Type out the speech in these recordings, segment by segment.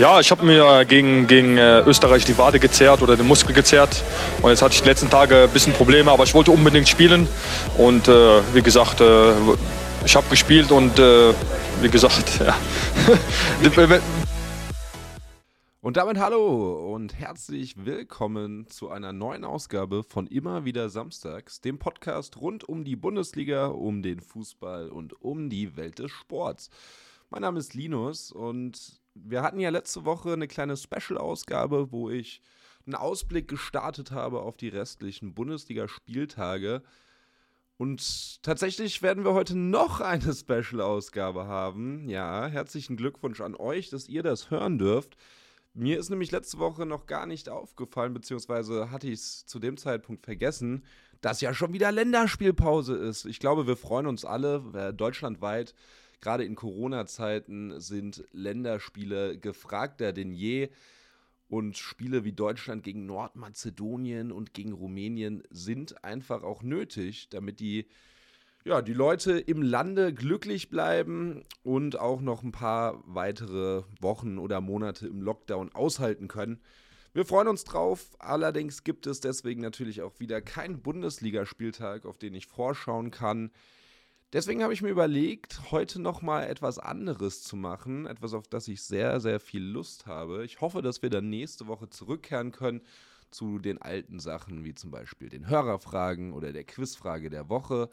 Ja, ich habe mir gegen, gegen äh, Österreich die Wade gezerrt oder den Muskel gezerrt. Und jetzt hatte ich die letzten Tage ein bisschen Probleme, aber ich wollte unbedingt spielen. Und äh, wie gesagt, äh, ich habe gespielt und äh, wie gesagt, ja. Und damit hallo und herzlich willkommen zu einer neuen Ausgabe von Immer wieder Samstags, dem Podcast rund um die Bundesliga, um den Fußball und um die Welt des Sports. Mein Name ist Linus und wir hatten ja letzte Woche eine kleine Special-Ausgabe, wo ich einen Ausblick gestartet habe auf die restlichen Bundesliga-Spieltage. Und tatsächlich werden wir heute noch eine Special-Ausgabe haben. Ja, herzlichen Glückwunsch an euch, dass ihr das hören dürft. Mir ist nämlich letzte Woche noch gar nicht aufgefallen, beziehungsweise hatte ich es zu dem Zeitpunkt vergessen, dass ja schon wieder Länderspielpause ist. Ich glaube, wir freuen uns alle, äh, deutschlandweit Gerade in Corona-Zeiten sind Länderspiele gefragter denn je. Und Spiele wie Deutschland gegen Nordmazedonien und gegen Rumänien sind einfach auch nötig, damit die, ja, die Leute im Lande glücklich bleiben und auch noch ein paar weitere Wochen oder Monate im Lockdown aushalten können. Wir freuen uns drauf. Allerdings gibt es deswegen natürlich auch wieder keinen Bundesligaspieltag, auf den ich vorschauen kann. Deswegen habe ich mir überlegt, heute nochmal etwas anderes zu machen. Etwas, auf das ich sehr, sehr viel Lust habe. Ich hoffe, dass wir dann nächste Woche zurückkehren können zu den alten Sachen, wie zum Beispiel den Hörerfragen oder der Quizfrage der Woche.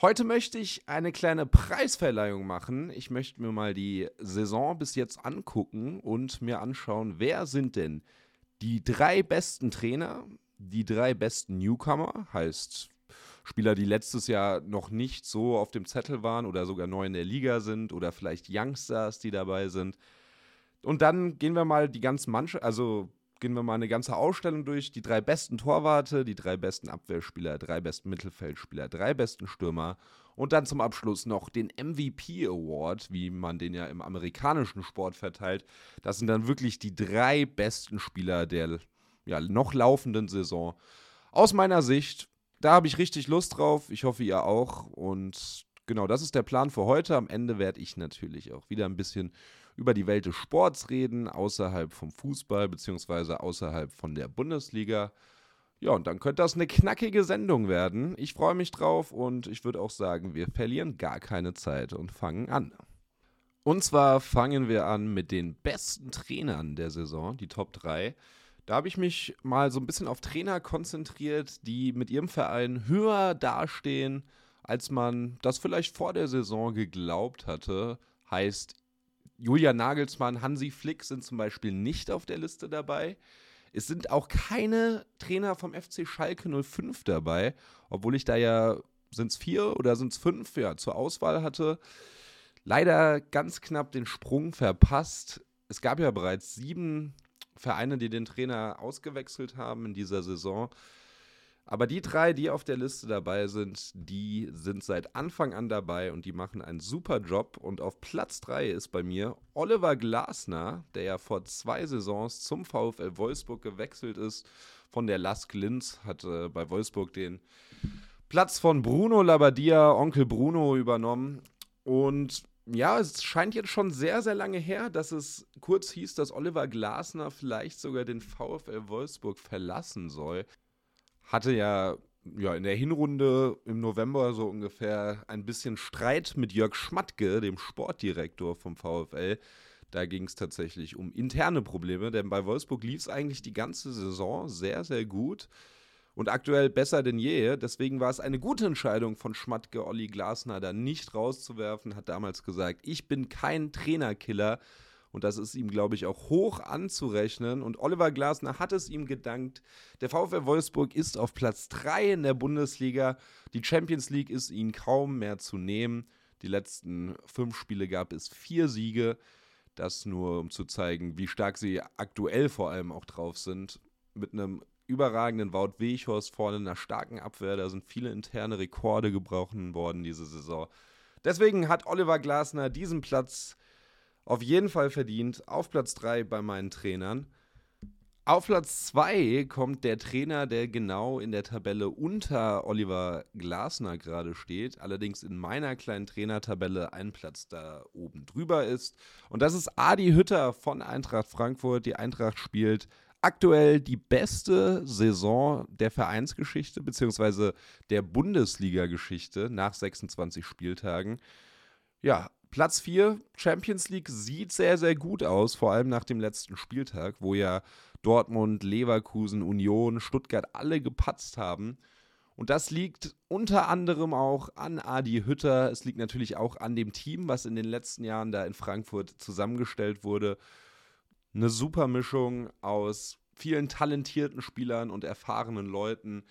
Heute möchte ich eine kleine Preisverleihung machen. Ich möchte mir mal die Saison bis jetzt angucken und mir anschauen, wer sind denn die drei besten Trainer, die drei besten Newcomer, heißt Spieler, die letztes Jahr noch nicht so auf dem Zettel waren oder sogar neu in der Liga sind oder vielleicht Youngstars, die dabei sind. Und dann gehen wir mal die ganze Mannschaft, also gehen wir mal eine ganze Ausstellung durch. Die drei besten Torwarte, die drei besten Abwehrspieler, drei besten Mittelfeldspieler, drei besten Stürmer und dann zum Abschluss noch den MVP Award, wie man den ja im amerikanischen Sport verteilt. Das sind dann wirklich die drei besten Spieler der ja, noch laufenden Saison. Aus meiner Sicht da habe ich richtig Lust drauf. Ich hoffe, ihr auch. Und genau, das ist der Plan für heute. Am Ende werde ich natürlich auch wieder ein bisschen über die Welt des Sports reden, außerhalb vom Fußball, beziehungsweise außerhalb von der Bundesliga. Ja, und dann könnte das eine knackige Sendung werden. Ich freue mich drauf und ich würde auch sagen, wir verlieren gar keine Zeit und fangen an. Und zwar fangen wir an mit den besten Trainern der Saison, die Top 3. Da habe ich mich mal so ein bisschen auf Trainer konzentriert, die mit ihrem Verein höher dastehen, als man das vielleicht vor der Saison geglaubt hatte. Heißt, Julian Nagelsmann, Hansi Flick sind zum Beispiel nicht auf der Liste dabei. Es sind auch keine Trainer vom FC Schalke 05 dabei, obwohl ich da ja, sind es vier oder sind es fünf, ja, zur Auswahl hatte. Leider ganz knapp den Sprung verpasst. Es gab ja bereits sieben Vereine, die den Trainer ausgewechselt haben in dieser Saison. Aber die drei, die auf der Liste dabei sind, die sind seit Anfang an dabei und die machen einen super Job. Und auf Platz drei ist bei mir Oliver Glasner, der ja vor zwei Saisons zum VfL Wolfsburg gewechselt ist. Von der Lask Linz hat äh, bei Wolfsburg den Platz von Bruno Labbadia, Onkel Bruno, übernommen. Und ja, es scheint jetzt schon sehr, sehr lange her, dass es kurz hieß, dass Oliver Glasner vielleicht sogar den VfL Wolfsburg verlassen soll. Hatte ja, ja in der Hinrunde im November so ungefähr ein bisschen Streit mit Jörg Schmatke, dem Sportdirektor vom VfL. Da ging es tatsächlich um interne Probleme, denn bei Wolfsburg lief es eigentlich die ganze Saison sehr, sehr gut und aktuell besser denn je. Deswegen war es eine gute Entscheidung von Schmatke, Olli Glasner da nicht rauszuwerfen. Hat damals gesagt, ich bin kein Trainerkiller. Und das ist ihm, glaube ich, auch hoch anzurechnen. Und Oliver Glasner hat es ihm gedankt. Der VfL Wolfsburg ist auf Platz 3 in der Bundesliga. Die Champions League ist ihnen kaum mehr zu nehmen. Die letzten fünf Spiele gab es vier Siege. Das nur, um zu zeigen, wie stark sie aktuell vor allem auch drauf sind. Mit einem überragenden Wout Weghorst vorne, einer starken Abwehr. Da sind viele interne Rekorde gebrochen worden diese Saison. Deswegen hat Oliver Glasner diesen Platz auf jeden Fall verdient, auf Platz 3 bei meinen Trainern. Auf Platz 2 kommt der Trainer, der genau in der Tabelle unter Oliver Glasner gerade steht, allerdings in meiner kleinen Trainertabelle ein Platz da oben drüber ist. Und das ist Adi Hütter von Eintracht Frankfurt. Die Eintracht spielt aktuell die beste Saison der Vereinsgeschichte bzw. der Bundesliga-Geschichte nach 26 Spieltagen. Ja, Platz 4, Champions League, sieht sehr, sehr gut aus, vor allem nach dem letzten Spieltag, wo ja Dortmund, Leverkusen, Union, Stuttgart alle gepatzt haben. Und das liegt unter anderem auch an Adi Hütter. Es liegt natürlich auch an dem Team, was in den letzten Jahren da in Frankfurt zusammengestellt wurde. Eine super Mischung aus vielen talentierten Spielern und erfahrenen Leuten.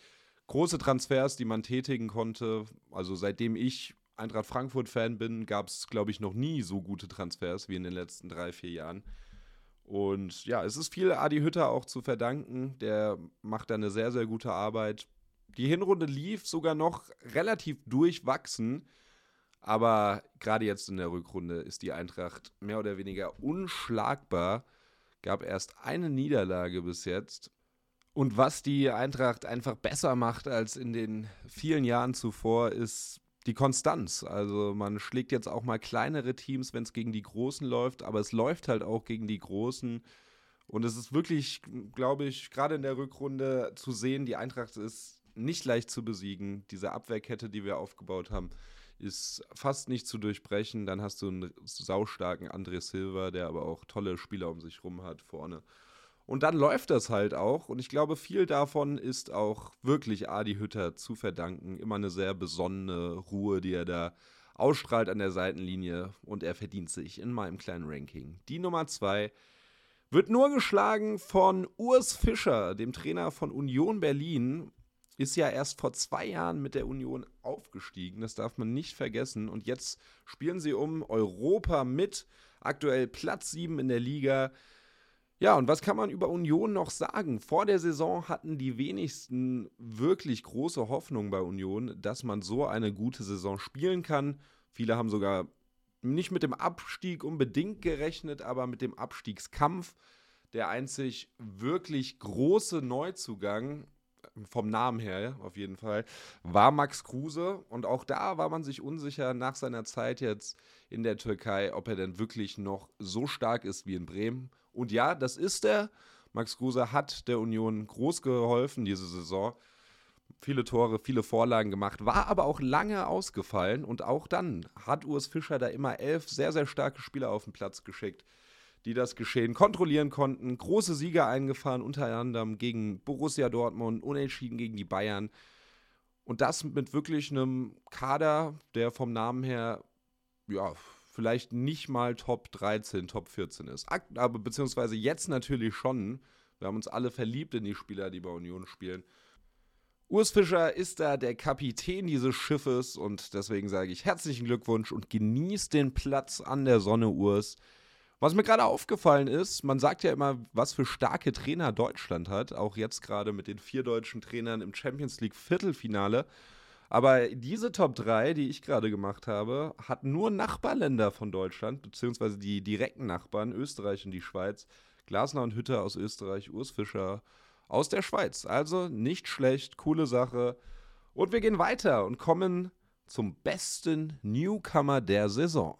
Große Transfers, die man tätigen konnte. Also seitdem ich Eintracht Frankfurt-Fan bin, gab es, glaube ich, noch nie so gute Transfers wie in den letzten drei, vier Jahren. Und ja, es ist viel Adi Hütter auch zu verdanken. Der macht da eine sehr, sehr gute Arbeit. Die Hinrunde lief sogar noch relativ durchwachsen. Aber gerade jetzt in der Rückrunde ist die Eintracht mehr oder weniger unschlagbar. Gab erst eine Niederlage bis jetzt. Und was die Eintracht einfach besser macht als in den vielen Jahren zuvor, ist die Konstanz. Also man schlägt jetzt auch mal kleinere Teams, wenn es gegen die Großen läuft, aber es läuft halt auch gegen die Großen. Und es ist wirklich, glaube ich, gerade in der Rückrunde zu sehen, die Eintracht ist nicht leicht zu besiegen. Diese Abwehrkette, die wir aufgebaut haben, ist fast nicht zu durchbrechen. Dann hast du einen saustarken André Silva, der aber auch tolle Spieler um sich rum hat vorne. Und dann läuft das halt auch. Und ich glaube, viel davon ist auch wirklich Adi Hütter zu verdanken. Immer eine sehr besonnene Ruhe, die er da ausstrahlt an der Seitenlinie. Und er verdient sich in meinem kleinen Ranking. Die Nummer zwei wird nur geschlagen von Urs Fischer, dem Trainer von Union Berlin. Ist ja erst vor zwei Jahren mit der Union aufgestiegen. Das darf man nicht vergessen. Und jetzt spielen sie um Europa mit. Aktuell Platz 7 in der Liga. Ja, und was kann man über Union noch sagen? Vor der Saison hatten die wenigsten wirklich große Hoffnung bei Union, dass man so eine gute Saison spielen kann. Viele haben sogar nicht mit dem Abstieg unbedingt gerechnet, aber mit dem Abstiegskampf. Der einzig wirklich große Neuzugang, vom Namen her auf jeden Fall, war Max Kruse. Und auch da war man sich unsicher nach seiner Zeit jetzt in der Türkei, ob er denn wirklich noch so stark ist wie in Bremen und ja, das ist er. Max Kruse hat der Union groß geholfen diese Saison. Viele Tore, viele Vorlagen gemacht, war aber auch lange ausgefallen. Und auch dann hat Urs Fischer da immer elf sehr, sehr starke Spieler auf den Platz geschickt, die das Geschehen kontrollieren konnten. Große Sieger eingefahren, unter anderem gegen Borussia Dortmund, unentschieden gegen die Bayern. Und das mit wirklich einem Kader, der vom Namen her ja, vielleicht nicht mal Top 13, Top 14 ist. Aber beziehungsweise jetzt natürlich schon. Wir haben uns alle verliebt in die Spieler, die bei Union spielen. Urs Fischer ist da der Kapitän dieses Schiffes und deswegen sage ich herzlichen Glückwunsch und genießt den Platz an der Sonne, Urs. Was mir gerade aufgefallen ist, man sagt ja immer, was für starke Trainer Deutschland hat, auch jetzt gerade mit den vier deutschen Trainern im Champions League Viertelfinale. Aber diese Top 3, die ich gerade gemacht habe, hat nur Nachbarländer von Deutschland, beziehungsweise die direkten Nachbarn, Österreich und die Schweiz. Glasner und Hütter aus Österreich, Urs Fischer aus der Schweiz. Also nicht schlecht, coole Sache. Und wir gehen weiter und kommen zum besten Newcomer der Saison.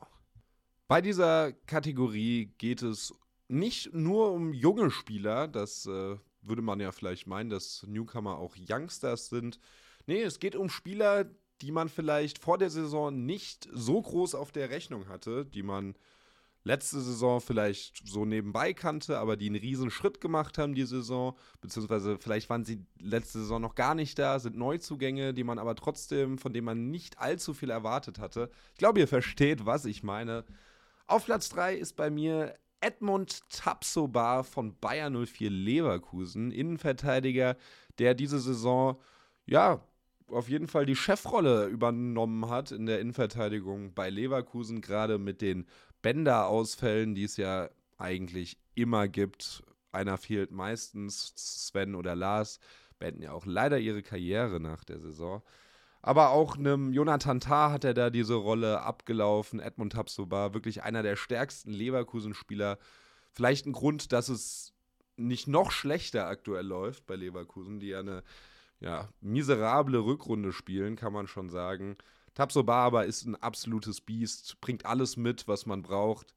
Bei dieser Kategorie geht es nicht nur um junge Spieler, das äh, würde man ja vielleicht meinen, dass Newcomer auch Youngsters sind. Nee, es geht um Spieler, die man vielleicht vor der Saison nicht so groß auf der Rechnung hatte, die man letzte Saison vielleicht so nebenbei kannte, aber die einen riesen Schritt gemacht haben die Saison, beziehungsweise vielleicht waren sie letzte Saison noch gar nicht da, sind Neuzugänge, die man aber trotzdem, von denen man nicht allzu viel erwartet hatte. Ich glaube, ihr versteht, was ich meine. Auf Platz 3 ist bei mir Edmund Tapsoba von Bayer 04 Leverkusen, Innenverteidiger, der diese Saison ja auf jeden Fall die Chefrolle übernommen hat in der Innenverteidigung bei Leverkusen, gerade mit den Bänderausfällen, die es ja eigentlich immer gibt. Einer fehlt meistens, Sven oder Lars, beenden ja auch leider ihre Karriere nach der Saison. Aber auch einem Jonathan Tah hat er da diese Rolle abgelaufen. Edmund Tapsoba, wirklich einer der stärksten Leverkusen-Spieler. Vielleicht ein Grund, dass es nicht noch schlechter aktuell läuft bei Leverkusen, die ja eine ja, miserable Rückrunde spielen, kann man schon sagen. Tabsoba ist ein absolutes Biest, bringt alles mit, was man braucht.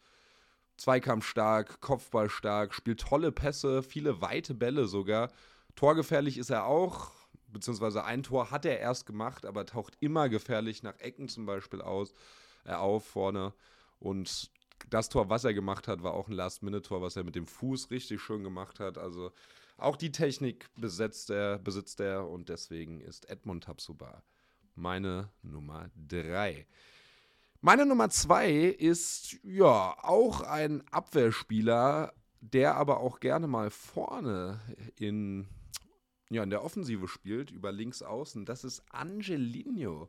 Zweikampf stark, Kopfball stark, spielt tolle Pässe, viele weite Bälle sogar. Torgefährlich ist er auch, beziehungsweise ein Tor hat er erst gemacht, aber taucht immer gefährlich nach Ecken zum Beispiel aus, äh, auf vorne. Und das Tor, was er gemacht hat, war auch ein Last-Minute-Tor, was er mit dem Fuß richtig schön gemacht hat. Also auch die Technik besitzt er, besitzt er und deswegen ist Edmund Tapsuba meine Nummer 3. Meine Nummer 2 ist ja auch ein Abwehrspieler, der aber auch gerne mal vorne in, ja, in der Offensive spielt, über links außen. Das ist Angelino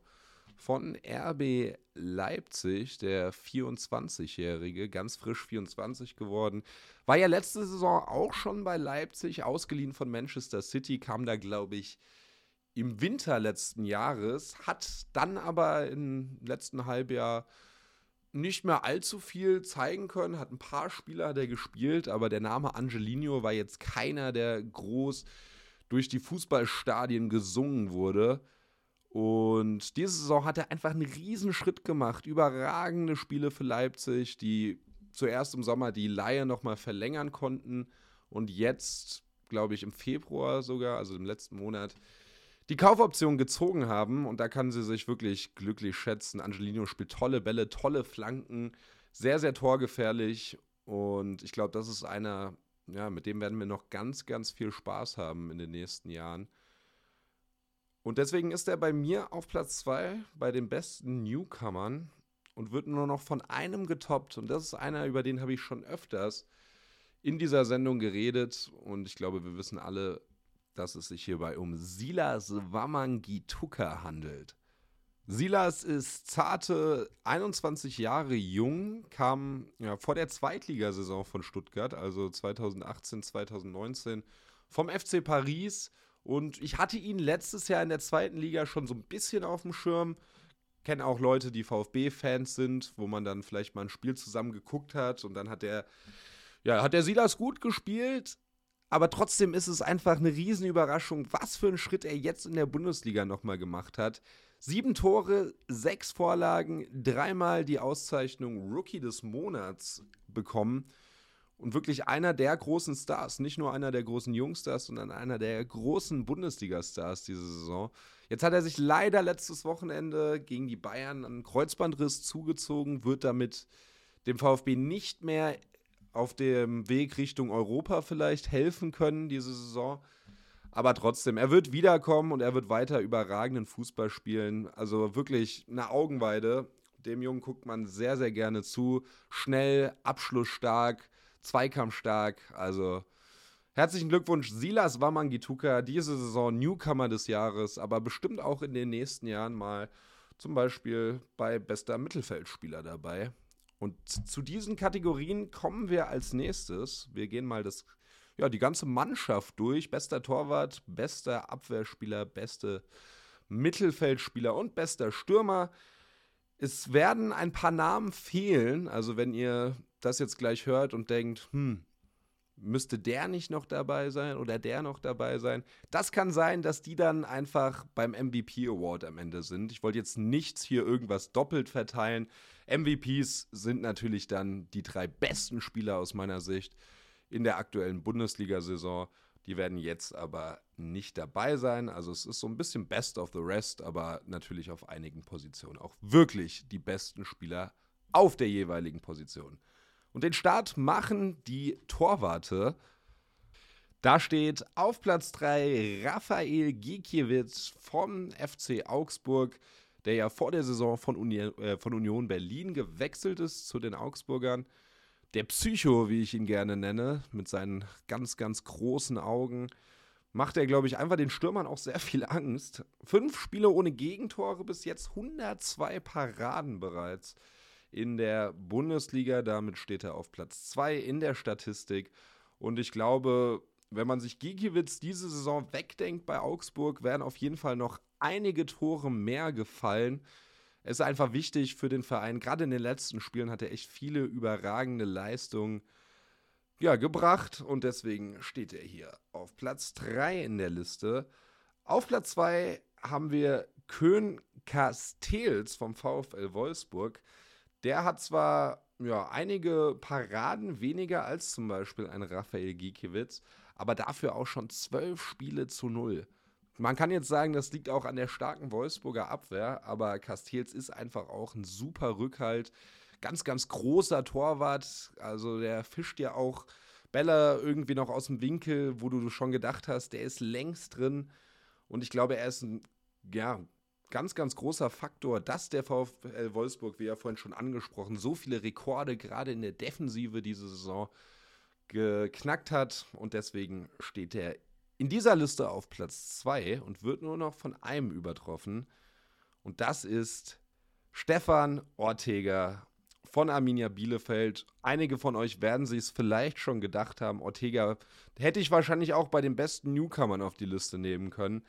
von RB Leipzig, der 24-Jährige, ganz frisch 24 geworden. War ja letzte Saison auch schon bei Leipzig, ausgeliehen von Manchester City, kam da, glaube ich, im Winter letzten Jahres, hat dann aber im letzten Halbjahr nicht mehr allzu viel zeigen können, hat ein paar Spieler hat er gespielt, aber der Name Angelino war jetzt keiner, der groß durch die Fußballstadien gesungen wurde. Und diese Saison hat er einfach einen Riesenschritt gemacht. Überragende Spiele für Leipzig, die zuerst im Sommer die Laie nochmal verlängern konnten und jetzt, glaube ich, im Februar sogar, also im letzten Monat, die Kaufoption gezogen haben und da kann sie sich wirklich glücklich schätzen. Angelino spielt tolle Bälle, tolle Flanken, sehr, sehr torgefährlich und ich glaube, das ist einer, ja, mit dem werden wir noch ganz, ganz viel Spaß haben in den nächsten Jahren. Und deswegen ist er bei mir auf Platz 2 bei den besten Newcomern und wird nur noch von einem getoppt. Und das ist einer, über den habe ich schon öfters in dieser Sendung geredet. Und ich glaube, wir wissen alle, dass es sich hierbei um Silas Wamangituka handelt. Silas ist zarte 21 Jahre jung, kam ja, vor der Zweitligasaison von Stuttgart, also 2018, 2019, vom FC Paris. Und ich hatte ihn letztes Jahr in der zweiten Liga schon so ein bisschen auf dem Schirm. Kenne auch Leute, die VfB-Fans sind, wo man dann vielleicht mal ein Spiel zusammen geguckt hat und dann hat der, ja, hat der Silas gut gespielt, aber trotzdem ist es einfach eine Riesenüberraschung, was für einen Schritt er jetzt in der Bundesliga nochmal gemacht hat. Sieben Tore, sechs Vorlagen, dreimal die Auszeichnung Rookie des Monats bekommen. Und wirklich einer der großen Stars, nicht nur einer der großen Jungstars, sondern einer der großen Bundesliga-Stars diese Saison. Jetzt hat er sich leider letztes Wochenende gegen die Bayern einen Kreuzbandriss zugezogen, wird damit dem VfB nicht mehr auf dem Weg Richtung Europa vielleicht helfen können diese Saison. Aber trotzdem, er wird wiederkommen und er wird weiter überragenden Fußball spielen. Also wirklich eine Augenweide. Dem Jungen guckt man sehr, sehr gerne zu. Schnell, abschlussstark, zweikampfstark. Also herzlichen Glückwunsch, Silas Wamangituka. Diese Saison Newcomer des Jahres, aber bestimmt auch in den nächsten Jahren mal zum Beispiel bei bester Mittelfeldspieler dabei. Und zu diesen Kategorien kommen wir als nächstes. Wir gehen mal das, ja, die ganze Mannschaft durch. Bester Torwart, bester Abwehrspieler, beste Mittelfeldspieler und bester Stürmer. Es werden ein paar Namen fehlen. Also wenn ihr das jetzt gleich hört und denkt, hm, müsste der nicht noch dabei sein oder der noch dabei sein. Das kann sein, dass die dann einfach beim MVP Award am Ende sind. Ich wollte jetzt nichts hier irgendwas doppelt verteilen. MVPs sind natürlich dann die drei besten Spieler aus meiner Sicht in der aktuellen Bundesliga-Saison. Die werden jetzt aber nicht dabei sein. Also es ist so ein bisschen Best of the Rest, aber natürlich auf einigen Positionen auch wirklich die besten Spieler auf der jeweiligen Position. Und den Start machen die Torwarte. Da steht auf Platz 3 Raphael Gikiewicz vom FC Augsburg, der ja vor der Saison von, Uni äh, von Union Berlin gewechselt ist zu den Augsburgern. Der Psycho, wie ich ihn gerne nenne, mit seinen ganz, ganz großen Augen, macht er, glaube ich, einfach den Stürmern auch sehr viel Angst. Fünf Spiele ohne Gegentore bis jetzt, 102 Paraden bereits in der Bundesliga. Damit steht er auf Platz 2 in der Statistik. Und ich glaube, wenn man sich Gigiewicz diese Saison wegdenkt bei Augsburg, werden auf jeden Fall noch einige Tore mehr gefallen. Es ist einfach wichtig für den Verein. Gerade in den letzten Spielen hat er echt viele überragende Leistungen ja, gebracht und deswegen steht er hier auf Platz 3 in der Liste. Auf Platz 2 haben wir Kön Castells vom VfL Wolfsburg. Der hat zwar ja, einige Paraden weniger als zum Beispiel ein Raphael Gikiewicz, aber dafür auch schon zwölf Spiele zu null. Man kann jetzt sagen, das liegt auch an der starken Wolfsburger Abwehr, aber Castells ist einfach auch ein super Rückhalt. Ganz, ganz großer Torwart. Also der fischt ja auch Bälle irgendwie noch aus dem Winkel, wo du schon gedacht hast, der ist längst drin. Und ich glaube, er ist ein ja, ganz, ganz großer Faktor, dass der VfL Wolfsburg, wie ja vorhin schon angesprochen, so viele Rekorde gerade in der Defensive diese Saison geknackt hat. Und deswegen steht er in dieser Liste auf Platz 2 und wird nur noch von einem übertroffen. Und das ist Stefan Ortega von Arminia Bielefeld. Einige von euch werden sich es vielleicht schon gedacht haben. Ortega hätte ich wahrscheinlich auch bei den besten Newcomern auf die Liste nehmen können.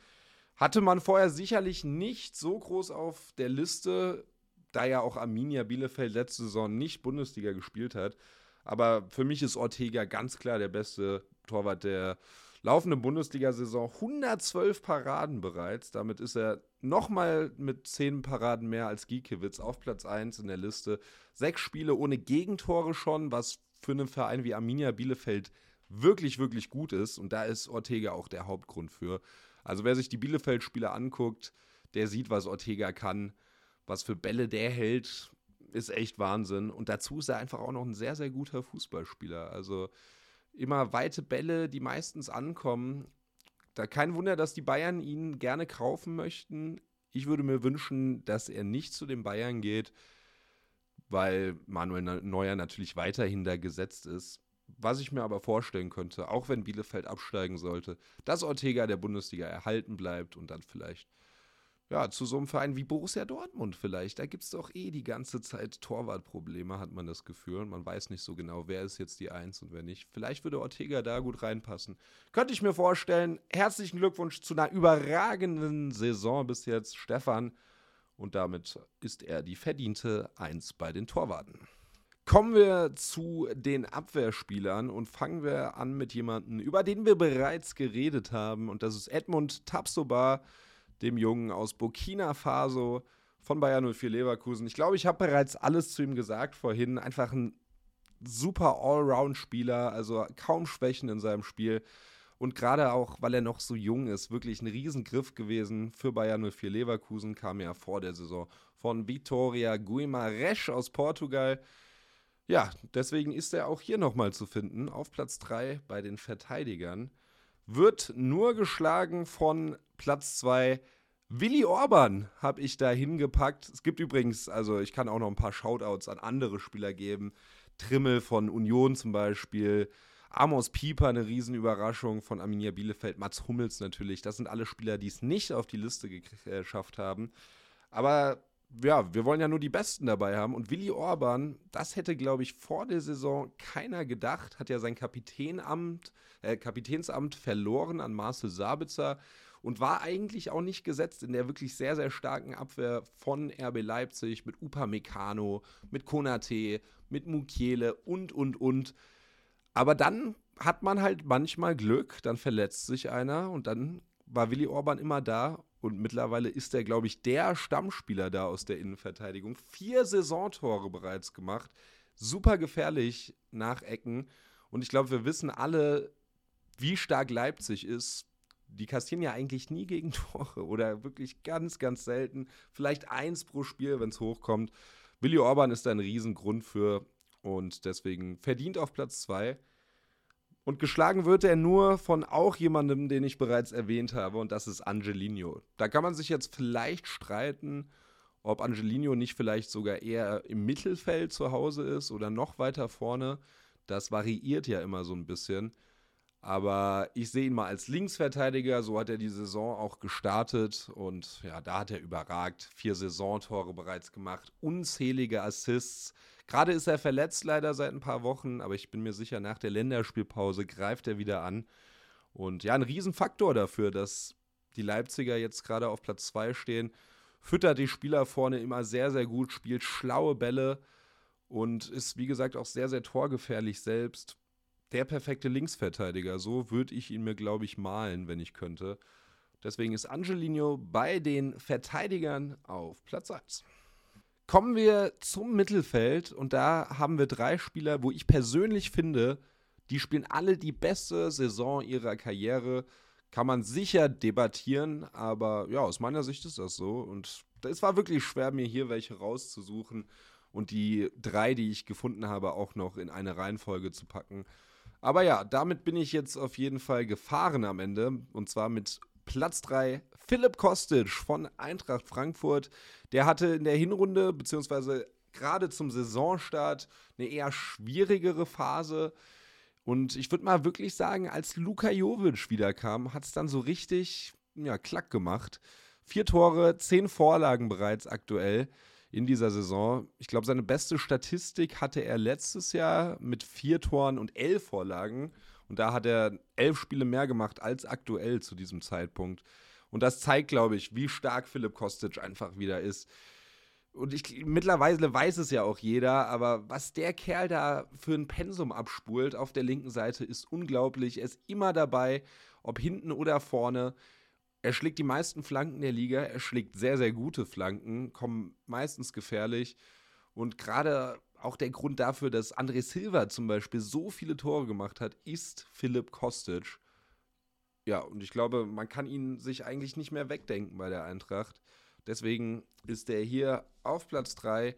Hatte man vorher sicherlich nicht so groß auf der Liste, da ja auch Arminia Bielefeld letzte Saison nicht Bundesliga gespielt hat. Aber für mich ist Ortega ganz klar der beste Torwart der laufenden Bundesliga-Saison. 112 Paraden bereits. Damit ist er nochmal mit 10 Paraden mehr als Giekewitz auf Platz 1 in der Liste. Sechs Spiele ohne Gegentore schon, was für einen Verein wie Arminia Bielefeld wirklich, wirklich gut ist. Und da ist Ortega auch der Hauptgrund für. Also wer sich die Bielefeld-Spiele anguckt, der sieht, was Ortega kann, was für Bälle der hält, ist echt Wahnsinn. Und dazu ist er einfach auch noch ein sehr, sehr guter Fußballspieler. Also immer weite Bälle, die meistens ankommen. Da kein Wunder, dass die Bayern ihn gerne kaufen möchten. Ich würde mir wünschen, dass er nicht zu den Bayern geht, weil Manuel Neuer natürlich weiterhin da gesetzt ist. Was ich mir aber vorstellen könnte, auch wenn Bielefeld absteigen sollte, dass Ortega der Bundesliga erhalten bleibt und dann vielleicht ja, zu so einem Verein wie Borussia Dortmund vielleicht. Da gibt es doch eh die ganze Zeit Torwartprobleme, hat man das Gefühl. Und man weiß nicht so genau, wer ist jetzt die Eins und wer nicht. Vielleicht würde Ortega da gut reinpassen. Könnte ich mir vorstellen. Herzlichen Glückwunsch zu einer überragenden Saison bis jetzt, Stefan. Und damit ist er die verdiente Eins bei den Torwarten. Kommen wir zu den Abwehrspielern und fangen wir an mit jemandem, über den wir bereits geredet haben. Und das ist Edmund Tapsoba, dem Jungen aus Burkina Faso von Bayern 04 Leverkusen. Ich glaube, ich habe bereits alles zu ihm gesagt vorhin. Einfach ein super Allround-Spieler, also kaum Schwächen in seinem Spiel. Und gerade auch, weil er noch so jung ist, wirklich ein Riesengriff gewesen für Bayern 04 Leverkusen, kam ja vor der Saison von Vitoria Guimarães aus Portugal. Ja, deswegen ist er auch hier nochmal zu finden, auf Platz 3 bei den Verteidigern. Wird nur geschlagen von Platz 2 Willi Orban habe ich da hingepackt. Es gibt übrigens, also ich kann auch noch ein paar Shoutouts an andere Spieler geben. Trimmel von Union zum Beispiel. Amos Pieper, eine Riesenüberraschung von Arminia Bielefeld. Mats Hummels natürlich. Das sind alle Spieler, die es nicht auf die Liste äh, geschafft haben. Aber ja, wir wollen ja nur die Besten dabei haben. Und Willi Orban, das hätte, glaube ich, vor der Saison keiner gedacht, hat ja sein Kapitänamt, äh, Kapitänsamt verloren an Marcel Sabitzer und war eigentlich auch nicht gesetzt in der wirklich sehr, sehr starken Abwehr von RB Leipzig mit Upamecano, mit Konate, mit Mukiele und, und, und. Aber dann hat man halt manchmal Glück, dann verletzt sich einer und dann war Willi Orban immer da und mittlerweile ist er, glaube ich, der Stammspieler da aus der Innenverteidigung. Vier Saisontore bereits gemacht. Super gefährlich nach Ecken. Und ich glaube, wir wissen alle, wie stark Leipzig ist. Die kassieren ja eigentlich nie gegen Tore oder wirklich ganz, ganz selten. Vielleicht eins pro Spiel, wenn es hochkommt. Willi Orban ist da ein Riesengrund für und deswegen verdient auf Platz zwei. Und geschlagen wird er nur von auch jemandem, den ich bereits erwähnt habe, und das ist Angelino. Da kann man sich jetzt vielleicht streiten, ob Angelino nicht vielleicht sogar eher im Mittelfeld zu Hause ist oder noch weiter vorne. Das variiert ja immer so ein bisschen. Aber ich sehe ihn mal als Linksverteidiger, so hat er die Saison auch gestartet und ja, da hat er überragt. Vier Saisontore bereits gemacht, unzählige Assists. Gerade ist er verletzt leider seit ein paar Wochen, aber ich bin mir sicher, nach der Länderspielpause greift er wieder an. Und ja, ein Riesenfaktor dafür, dass die Leipziger jetzt gerade auf Platz 2 stehen. Füttert die Spieler vorne immer sehr, sehr gut, spielt schlaue Bälle und ist, wie gesagt, auch sehr, sehr torgefährlich selbst. der perfekte Linksverteidiger. So würde ich ihn mir, glaube ich, malen, wenn ich könnte. Deswegen ist Angelino bei den Verteidigern auf Platz 1. Kommen wir zum Mittelfeld und da haben wir drei Spieler, wo ich persönlich finde, die spielen alle die beste Saison ihrer Karriere. Kann man sicher debattieren, aber ja, aus meiner Sicht ist das so. Und es war wirklich schwer, mir hier welche rauszusuchen und die drei, die ich gefunden habe, auch noch in eine Reihenfolge zu packen. Aber ja, damit bin ich jetzt auf jeden Fall gefahren am Ende. Und zwar mit Platz 3 Philipp Kostic von Eintracht Frankfurt. Der hatte in der Hinrunde, beziehungsweise gerade zum Saisonstart, eine eher schwierigere Phase. Und ich würde mal wirklich sagen, als Luka Jovic wiederkam, hat es dann so richtig ja, klack gemacht. Vier Tore, zehn Vorlagen bereits aktuell in dieser Saison. Ich glaube, seine beste Statistik hatte er letztes Jahr mit vier Toren und elf Vorlagen. Und da hat er elf Spiele mehr gemacht als aktuell zu diesem Zeitpunkt. Und das zeigt, glaube ich, wie stark Philipp Kostic einfach wieder ist. Und ich, mittlerweile weiß es ja auch jeder, aber was der Kerl da für ein Pensum abspult auf der linken Seite ist unglaublich. Er ist immer dabei, ob hinten oder vorne. Er schlägt die meisten Flanken der Liga, er schlägt sehr, sehr gute Flanken, kommen meistens gefährlich. Und gerade auch der Grund dafür, dass André Silva zum Beispiel so viele Tore gemacht hat, ist Philipp Kostic. Ja, und ich glaube, man kann ihn sich eigentlich nicht mehr wegdenken bei der Eintracht. Deswegen ist er hier auf Platz 3.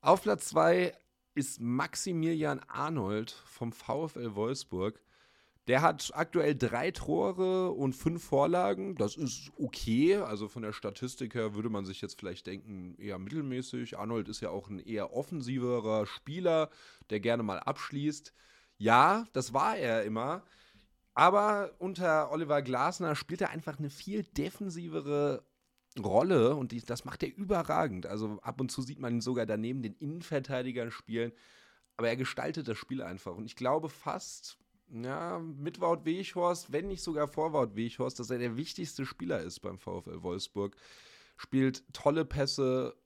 Auf Platz 2 ist Maximilian Arnold vom VfL Wolfsburg. Der hat aktuell drei Tore und fünf Vorlagen. Das ist okay. Also von der Statistik her würde man sich jetzt vielleicht denken, eher mittelmäßig. Arnold ist ja auch ein eher offensiverer Spieler, der gerne mal abschließt. Ja, das war er immer. Aber unter Oliver Glasner spielt er einfach eine viel defensivere Rolle und das macht er überragend. Also ab und zu sieht man ihn sogar daneben den Innenverteidigern spielen. Aber er gestaltet das Spiel einfach. Und ich glaube fast, ja, mit Wout Weghorst, wenn nicht sogar vor Wout Weghorst, dass er der wichtigste Spieler ist beim VfL Wolfsburg. Spielt tolle Pässe,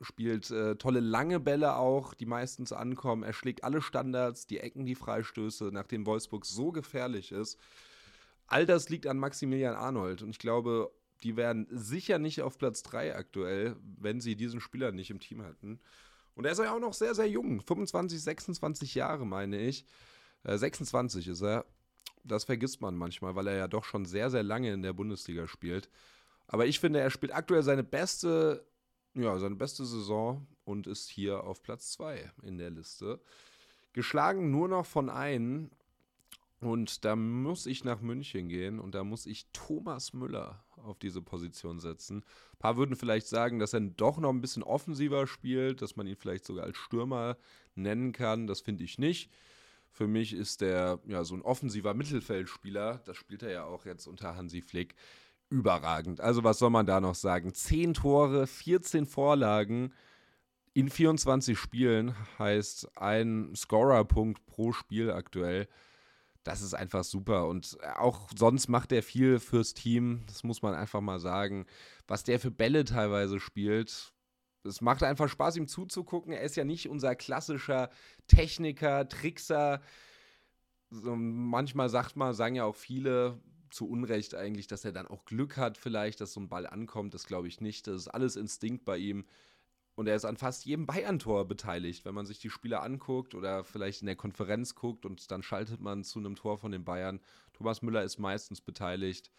spielt äh, tolle lange Bälle auch, die meistens ankommen. Er schlägt alle Standards, die Ecken, die Freistöße, nachdem Wolfsburg so gefährlich ist. All das liegt an Maximilian Arnold und ich glaube, die wären sicher nicht auf Platz 3 aktuell, wenn sie diesen Spieler nicht im Team hätten. Und er ist ja auch noch sehr, sehr jung. 25, 26 Jahre, meine ich. 26 äh, ist er. Das vergisst man manchmal, weil er ja doch schon sehr, sehr lange in der Bundesliga spielt. Aber ich finde, er spielt aktuell seine beste, ja, seine beste Saison und ist hier auf Platz 2 in der Liste. Geschlagen nur noch von einem. Und da muss ich nach München gehen und da muss ich Thomas Müller auf diese Position setzen. Ein paar würden vielleicht sagen, dass er doch noch ein bisschen offensiver spielt, dass man ihn vielleicht sogar als Stürmer nennen kann. Das finde ich nicht. Für mich ist der ja so ein offensiver Mittelfeldspieler, das spielt er ja auch jetzt unter Hansi Flick, überragend. Also was soll man da noch sagen? Zehn Tore, 14 Vorlagen in 24 Spielen heißt ein Scorerpunkt pro Spiel aktuell. Das ist einfach super. Und auch sonst macht er viel fürs Team. Das muss man einfach mal sagen. Was der für Bälle teilweise spielt, es macht einfach Spaß, ihm zuzugucken. Er ist ja nicht unser klassischer Techniker, Trickser. Manchmal sagt man, sagen ja auch viele zu Unrecht eigentlich, dass er dann auch Glück hat, vielleicht, dass so ein Ball ankommt. Das glaube ich nicht. Das ist alles Instinkt bei ihm. Und er ist an fast jedem Bayern-Tor beteiligt, wenn man sich die Spieler anguckt oder vielleicht in der Konferenz guckt und dann schaltet man zu einem Tor von den Bayern. Thomas Müller ist meistens beteiligt.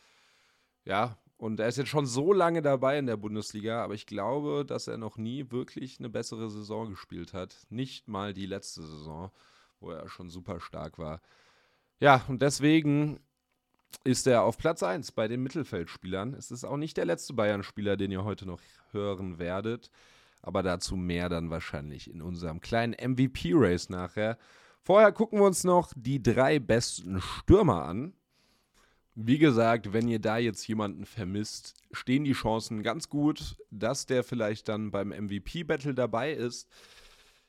Ja, und er ist jetzt schon so lange dabei in der Bundesliga, aber ich glaube, dass er noch nie wirklich eine bessere Saison gespielt hat. Nicht mal die letzte Saison, wo er schon super stark war. Ja, und deswegen ist er auf Platz 1 bei den Mittelfeldspielern. Es ist auch nicht der letzte Bayern-Spieler, den ihr heute noch hören werdet. Aber dazu mehr dann wahrscheinlich in unserem kleinen MVP-Race nachher. Vorher gucken wir uns noch die drei besten Stürmer an. Wie gesagt, wenn ihr da jetzt jemanden vermisst, stehen die Chancen ganz gut, dass der vielleicht dann beim MVP-Battle dabei ist.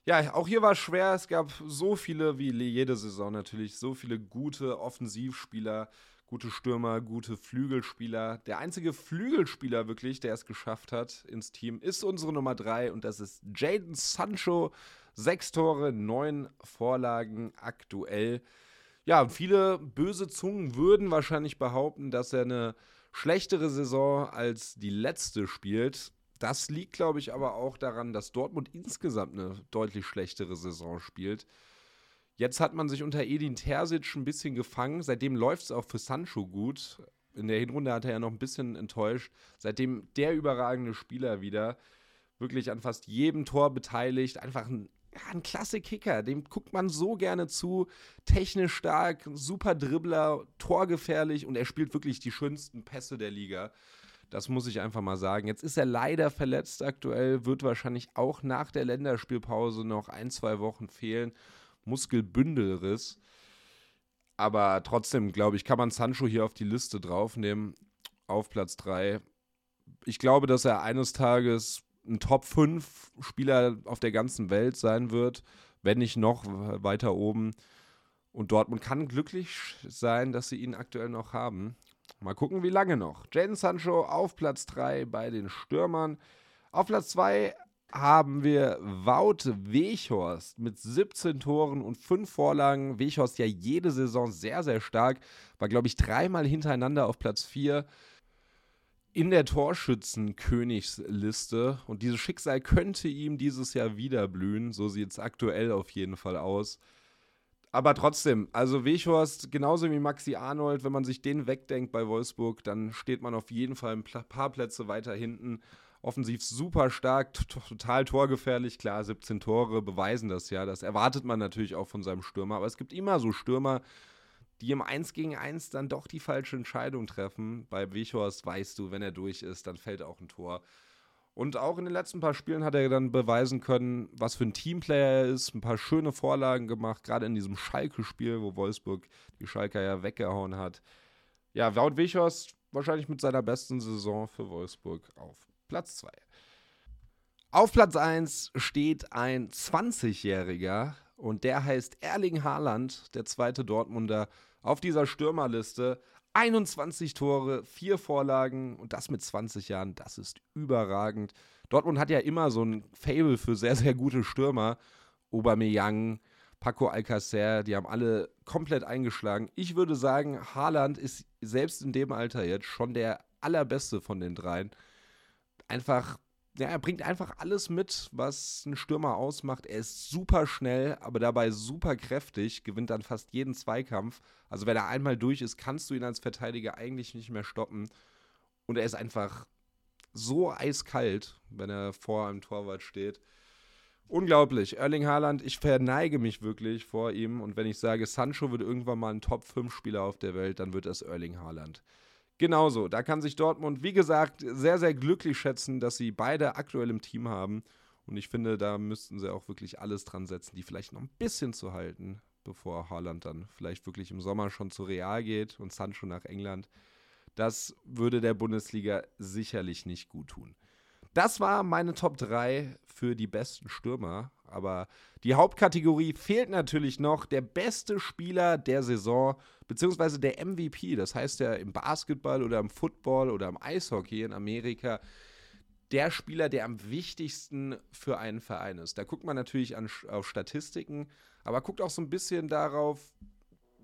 Ja, auch hier war es schwer. Es gab so viele, wie jede Saison natürlich, so viele gute Offensivspieler, gute Stürmer, gute Flügelspieler. Der einzige Flügelspieler wirklich, der es geschafft hat ins Team, ist unsere Nummer 3 und das ist Jaden Sancho. Sechs Tore, neun Vorlagen aktuell. Ja, viele böse Zungen würden wahrscheinlich behaupten, dass er eine schlechtere Saison als die letzte spielt. Das liegt, glaube ich, aber auch daran, dass Dortmund insgesamt eine deutlich schlechtere Saison spielt. Jetzt hat man sich unter Edin Terzic ein bisschen gefangen. Seitdem läuft es auch für Sancho gut. In der Hinrunde hat er ja noch ein bisschen enttäuscht. Seitdem der überragende Spieler wieder wirklich an fast jedem Tor beteiligt. Einfach ein, ein klasse Kicker. Dem guckt man so gerne zu. Technisch stark, super Dribbler, torgefährlich und er spielt wirklich die schönsten Pässe der Liga. Das muss ich einfach mal sagen. Jetzt ist er leider verletzt aktuell, wird wahrscheinlich auch nach der Länderspielpause noch ein, zwei Wochen fehlen. Muskelbündelriss. Aber trotzdem, glaube ich, kann man Sancho hier auf die Liste draufnehmen. Auf Platz 3. Ich glaube, dass er eines Tages ein Top 5 Spieler auf der ganzen Welt sein wird, wenn nicht noch weiter oben. Und Dortmund kann glücklich sein, dass sie ihn aktuell noch haben. Mal gucken, wie lange noch. Jaden Sancho auf Platz 3 bei den Stürmern. Auf Platz 2 haben wir Wout Weghorst mit 17 Toren und 5 Vorlagen. Weghorst ja jede Saison sehr, sehr stark. War, glaube ich, dreimal hintereinander auf Platz 4 in der Torschützenkönigsliste. Und dieses Schicksal könnte ihm dieses Jahr wieder blühen. So sieht es aktuell auf jeden Fall aus. Aber trotzdem, also Weghorst, genauso wie Maxi Arnold, wenn man sich den wegdenkt bei Wolfsburg, dann steht man auf jeden Fall ein paar Plätze weiter hinten. Offensiv super stark, total torgefährlich. Klar, 17 Tore beweisen das ja. Das erwartet man natürlich auch von seinem Stürmer. Aber es gibt immer so Stürmer, die im 1 gegen 1 dann doch die falsche Entscheidung treffen. Bei Weghorst weißt du, wenn er durch ist, dann fällt auch ein Tor. Und auch in den letzten paar Spielen hat er dann beweisen können, was für ein Teamplayer er ist. Ein paar schöne Vorlagen gemacht, gerade in diesem Schalke-Spiel, wo Wolfsburg die Schalker ja weggehauen hat. Ja, Wout Wichhorst wahrscheinlich mit seiner besten Saison für Wolfsburg auf Platz 2. Auf Platz 1 steht ein 20-Jähriger und der heißt Erling Haaland, der zweite Dortmunder auf dieser Stürmerliste. 21 Tore, 4 Vorlagen und das mit 20 Jahren, das ist überragend. Dortmund hat ja immer so ein Fable für sehr, sehr gute Stürmer. Aubameyang, Paco Alcacer, die haben alle komplett eingeschlagen. Ich würde sagen, Haaland ist selbst in dem Alter jetzt schon der allerbeste von den dreien. Einfach ja, er bringt einfach alles mit, was ein Stürmer ausmacht. Er ist super schnell, aber dabei super kräftig, gewinnt dann fast jeden Zweikampf. Also wenn er einmal durch ist, kannst du ihn als Verteidiger eigentlich nicht mehr stoppen. Und er ist einfach so eiskalt, wenn er vor einem Torwart steht. Unglaublich. Erling Haaland, ich verneige mich wirklich vor ihm. Und wenn ich sage, Sancho wird irgendwann mal ein Top-5-Spieler auf der Welt, dann wird es Erling Haaland. Genauso, da kann sich Dortmund, wie gesagt, sehr, sehr glücklich schätzen, dass sie beide aktuell im Team haben. Und ich finde, da müssten sie auch wirklich alles dran setzen, die vielleicht noch ein bisschen zu halten, bevor Haaland dann vielleicht wirklich im Sommer schon zu Real geht und Sancho nach England. Das würde der Bundesliga sicherlich nicht gut tun. Das war meine Top 3 für die besten Stürmer. Aber die Hauptkategorie fehlt natürlich noch der beste Spieler der Saison, beziehungsweise der MVP. Das heißt ja im Basketball oder im Football oder im Eishockey in Amerika der Spieler, der am wichtigsten für einen Verein ist. Da guckt man natürlich an, auf Statistiken, aber guckt auch so ein bisschen darauf,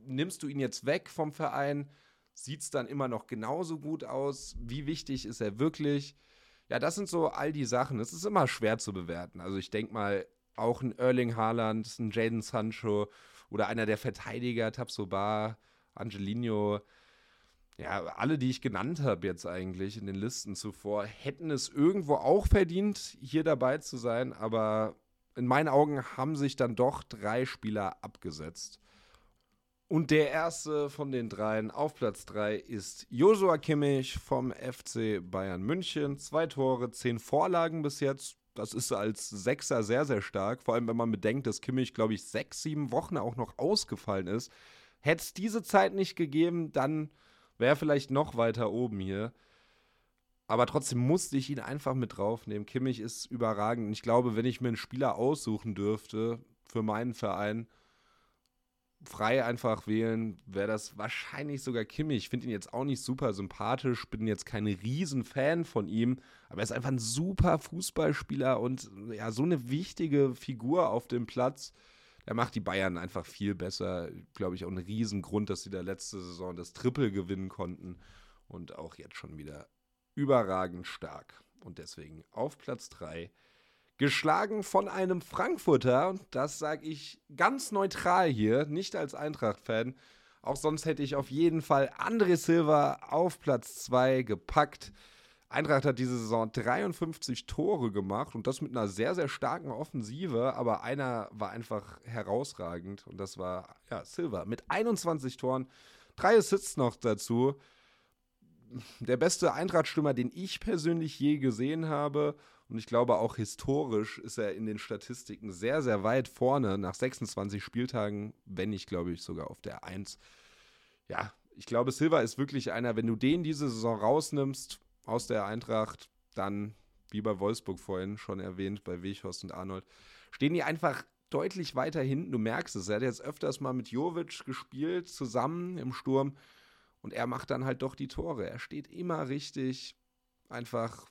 nimmst du ihn jetzt weg vom Verein, sieht es dann immer noch genauso gut aus, wie wichtig ist er wirklich? Ja, das sind so all die Sachen. Es ist immer schwer zu bewerten. Also ich denke mal, auch ein Erling Haaland, ein Jaden Sancho oder einer der Verteidiger, Tabsoba, Angelino, ja, alle, die ich genannt habe jetzt eigentlich in den Listen zuvor, hätten es irgendwo auch verdient, hier dabei zu sein, aber in meinen Augen haben sich dann doch drei Spieler abgesetzt. Und der erste von den dreien auf Platz 3 ist Joshua Kimmich vom FC Bayern München. Zwei Tore, zehn Vorlagen bis jetzt. Das ist als Sechser sehr, sehr stark. Vor allem, wenn man bedenkt, dass Kimmich, glaube ich, sechs, sieben Wochen auch noch ausgefallen ist. Hätte es diese Zeit nicht gegeben, dann wäre er vielleicht noch weiter oben hier. Aber trotzdem musste ich ihn einfach mit draufnehmen. Kimmich ist überragend. Und ich glaube, wenn ich mir einen Spieler aussuchen dürfte für meinen Verein, frei einfach wählen, wäre das wahrscheinlich sogar Kimmich. Ich finde ihn jetzt auch nicht super sympathisch, bin jetzt kein Riesenfan von ihm, aber er ist einfach ein super Fußballspieler und ja, so eine wichtige Figur auf dem Platz. er macht die Bayern einfach viel besser. Glaube ich auch ein Riesengrund, dass sie da letzte Saison das Triple gewinnen konnten und auch jetzt schon wieder überragend stark. Und deswegen auf Platz 3 geschlagen von einem Frankfurter. Und das sage ich ganz neutral hier, nicht als Eintracht-Fan. Auch sonst hätte ich auf jeden Fall André Silva auf Platz 2 gepackt. Eintracht hat diese Saison 53 Tore gemacht und das mit einer sehr, sehr starken Offensive, aber einer war einfach herausragend und das war ja, Silva mit 21 Toren, drei Assists noch dazu. Der beste Eintracht-Stürmer, den ich persönlich je gesehen habe und ich glaube auch historisch ist er in den Statistiken sehr, sehr weit vorne nach 26 Spieltagen, wenn nicht, glaube ich, sogar auf der 1. Ja, ich glaube, Silva ist wirklich einer, wenn du den diese Saison rausnimmst, aus der Eintracht, dann, wie bei Wolfsburg vorhin schon erwähnt, bei Weghorst und Arnold, stehen die einfach deutlich weiter hinten. Du merkst es. Er hat jetzt öfters mal mit Jovic gespielt, zusammen im Sturm. Und er macht dann halt doch die Tore. Er steht immer richtig. Einfach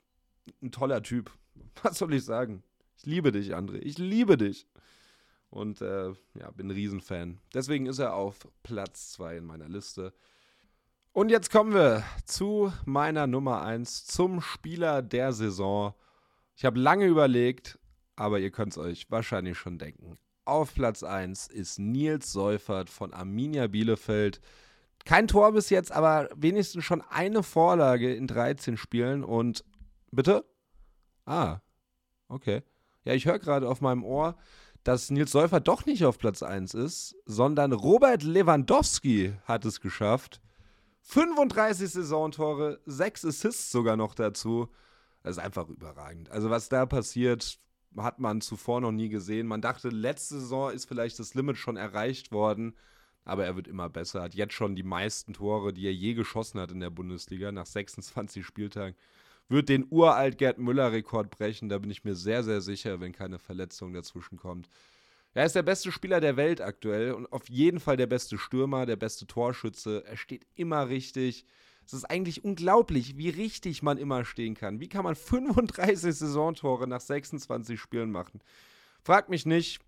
ein toller Typ. Was soll ich sagen? Ich liebe dich, André. Ich liebe dich. Und äh, ja, bin ein Riesenfan. Deswegen ist er auf Platz 2 in meiner Liste. Und jetzt kommen wir zu meiner Nummer 1, zum Spieler der Saison. Ich habe lange überlegt, aber ihr könnt es euch wahrscheinlich schon denken. Auf Platz 1 ist Nils Seufert von Arminia Bielefeld. Kein Tor bis jetzt, aber wenigstens schon eine Vorlage in 13 Spielen. Und bitte? Ah, okay. Ja, ich höre gerade auf meinem Ohr, dass Nils Seufert doch nicht auf Platz 1 ist, sondern Robert Lewandowski hat es geschafft. 35 Saisontore, 6 Assists sogar noch dazu. Das ist einfach überragend. Also, was da passiert, hat man zuvor noch nie gesehen. Man dachte, letzte Saison ist vielleicht das Limit schon erreicht worden, aber er wird immer besser. Hat jetzt schon die meisten Tore, die er je geschossen hat in der Bundesliga nach 26 Spieltagen. Wird den uralt Gerd Müller-Rekord brechen, da bin ich mir sehr, sehr sicher, wenn keine Verletzung dazwischen kommt. Er ist der beste Spieler der Welt aktuell und auf jeden Fall der beste Stürmer, der beste Torschütze. Er steht immer richtig. Es ist eigentlich unglaublich, wie richtig man immer stehen kann. Wie kann man 35 Saisontore nach 26 Spielen machen? Fragt mich nicht.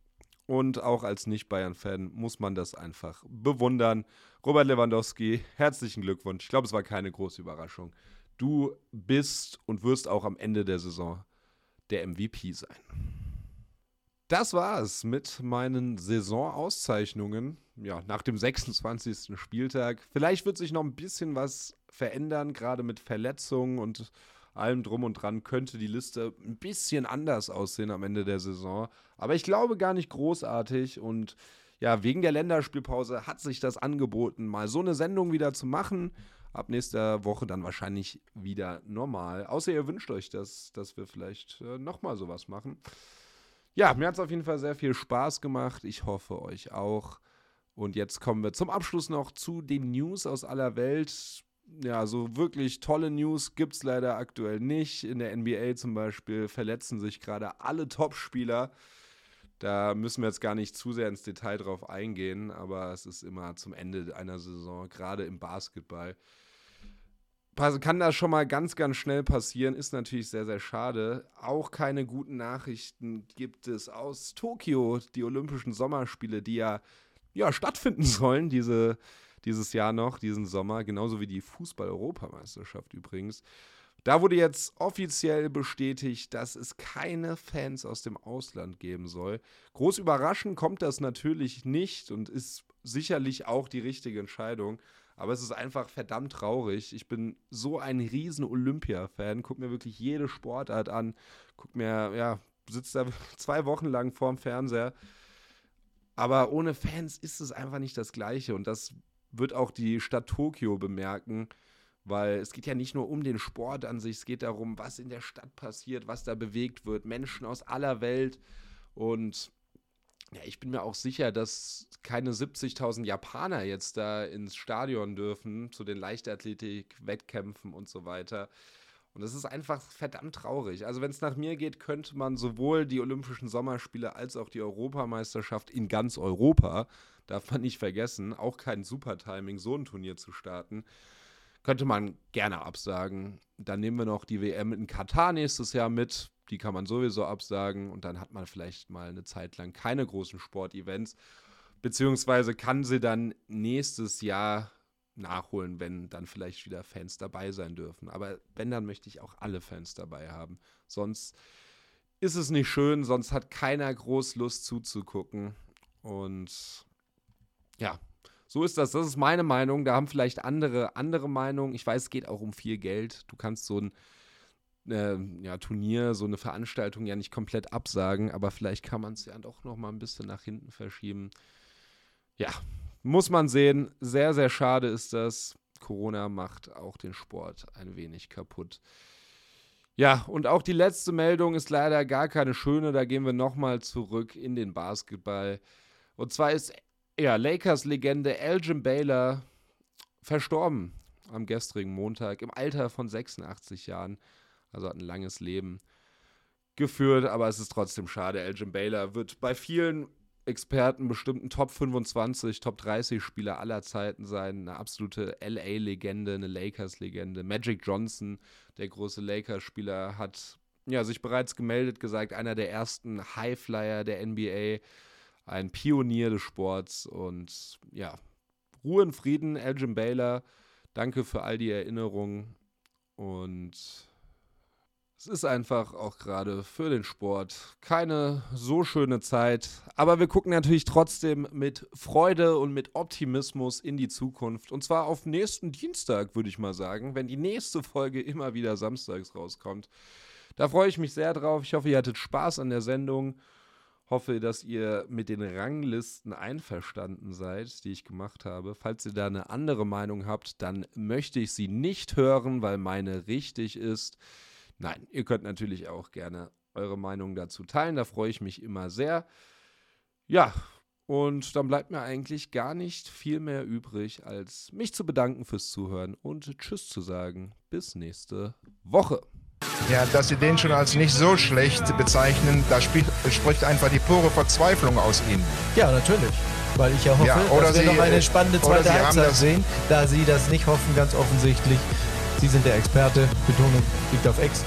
Und auch als Nicht-Bayern-Fan muss man das einfach bewundern. Robert Lewandowski, herzlichen Glückwunsch. Ich glaube, es war keine große Überraschung. Du bist und wirst auch am Ende der Saison der MVP sein. Das war es mit meinen Saisonauszeichnungen. Ja, nach dem 26. Spieltag. Vielleicht wird sich noch ein bisschen was verändern, gerade mit Verletzungen und allem drum und dran könnte die Liste ein bisschen anders aussehen am Ende der Saison. Aber ich glaube gar nicht großartig und ja, wegen der Länderspielpause hat sich das angeboten, mal so eine Sendung wieder zu machen. Ab nächster Woche dann wahrscheinlich wieder normal. Außer ihr wünscht euch, dass, dass wir vielleicht äh, nochmal sowas machen. Ja, mir hat es auf jeden Fall sehr viel Spaß gemacht. Ich hoffe euch auch. Und jetzt kommen wir zum Abschluss noch zu den News aus aller Welt. Ja, so wirklich tolle News gibt es leider aktuell nicht. In der NBA zum Beispiel verletzen sich gerade alle Topspieler. Da müssen wir jetzt gar nicht zu sehr ins Detail drauf eingehen, aber es ist immer zum Ende einer Saison, gerade im Basketball, kann das schon mal ganz, ganz schnell passieren. Ist natürlich sehr, sehr schade. Auch keine guten Nachrichten gibt es aus Tokio, die Olympischen Sommerspiele, die ja, ja stattfinden sollen, diese, dieses Jahr noch, diesen Sommer, genauso wie die Fußball-Europameisterschaft übrigens. Da wurde jetzt offiziell bestätigt, dass es keine Fans aus dem Ausland geben soll. Groß überraschend kommt das natürlich nicht und ist sicherlich auch die richtige Entscheidung. Aber es ist einfach verdammt traurig. Ich bin so ein riesen Olympia-Fan, guck mir wirklich jede Sportart an, guck mir, ja, sitzt da zwei Wochen lang vorm Fernseher. Aber ohne Fans ist es einfach nicht das Gleiche. Und das wird auch die Stadt Tokio bemerken, weil es geht ja nicht nur um den Sport an sich, es geht darum, was in der Stadt passiert, was da bewegt wird, Menschen aus aller Welt. Und ja, ich bin mir auch sicher, dass keine 70.000 Japaner jetzt da ins Stadion dürfen zu den Leichtathletik-Wettkämpfen und so weiter. Und das ist einfach verdammt traurig. Also, wenn es nach mir geht, könnte man sowohl die Olympischen Sommerspiele als auch die Europameisterschaft in ganz Europa, darf man nicht vergessen, auch kein Super-Timing, so ein Turnier zu starten, könnte man gerne absagen. Dann nehmen wir noch die WM in Katar nächstes Jahr mit die kann man sowieso absagen und dann hat man vielleicht mal eine Zeit lang keine großen Sportevents, beziehungsweise kann sie dann nächstes Jahr nachholen, wenn dann vielleicht wieder Fans dabei sein dürfen. Aber wenn, dann möchte ich auch alle Fans dabei haben. Sonst ist es nicht schön, sonst hat keiner groß Lust zuzugucken. Und ja, so ist das. Das ist meine Meinung. Da haben vielleicht andere andere Meinungen. Ich weiß, es geht auch um viel Geld. Du kannst so ein äh, ja, Turnier, so eine Veranstaltung ja nicht komplett absagen, aber vielleicht kann man es ja doch noch mal ein bisschen nach hinten verschieben. Ja, muss man sehen. Sehr, sehr schade ist das. Corona macht auch den Sport ein wenig kaputt. Ja, und auch die letzte Meldung ist leider gar keine schöne. Da gehen wir nochmal zurück in den Basketball. Und zwar ist ja, Lakers-Legende Elgin Baylor verstorben am gestrigen Montag im Alter von 86 Jahren. Also hat ein langes Leben geführt, aber es ist trotzdem schade. Elgin Baylor wird bei vielen Experten bestimmt ein Top 25, Top 30 Spieler aller Zeiten sein. Eine absolute LA-Legende, eine Lakers-Legende. Magic Johnson, der große Lakers-Spieler, hat ja, sich bereits gemeldet, gesagt, einer der ersten Highflyer der NBA, ein Pionier des Sports und ja, Ruhe in Frieden, Elgin Baylor. Danke für all die Erinnerungen und es ist einfach auch gerade für den Sport keine so schöne Zeit. Aber wir gucken natürlich trotzdem mit Freude und mit Optimismus in die Zukunft. Und zwar auf nächsten Dienstag, würde ich mal sagen, wenn die nächste Folge immer wieder samstags rauskommt. Da freue ich mich sehr drauf. Ich hoffe, ihr hattet Spaß an der Sendung. Hoffe, dass ihr mit den Ranglisten einverstanden seid, die ich gemacht habe. Falls ihr da eine andere Meinung habt, dann möchte ich sie nicht hören, weil meine richtig ist. Nein, ihr könnt natürlich auch gerne eure Meinung dazu teilen. Da freue ich mich immer sehr. Ja, und dann bleibt mir eigentlich gar nicht viel mehr übrig, als mich zu bedanken fürs Zuhören und Tschüss zu sagen. Bis nächste Woche. Ja, dass Sie den schon als nicht so schlecht bezeichnen, da spricht einfach die pure Verzweiflung aus Ihnen. Ja, natürlich. Weil ich ja hoffe, ja, dass wir Sie, noch eine spannende zweite Halbzeit sehen, da Sie das nicht hoffen, ganz offensichtlich. Sie sind der Experte. Betonung liegt auf Ex.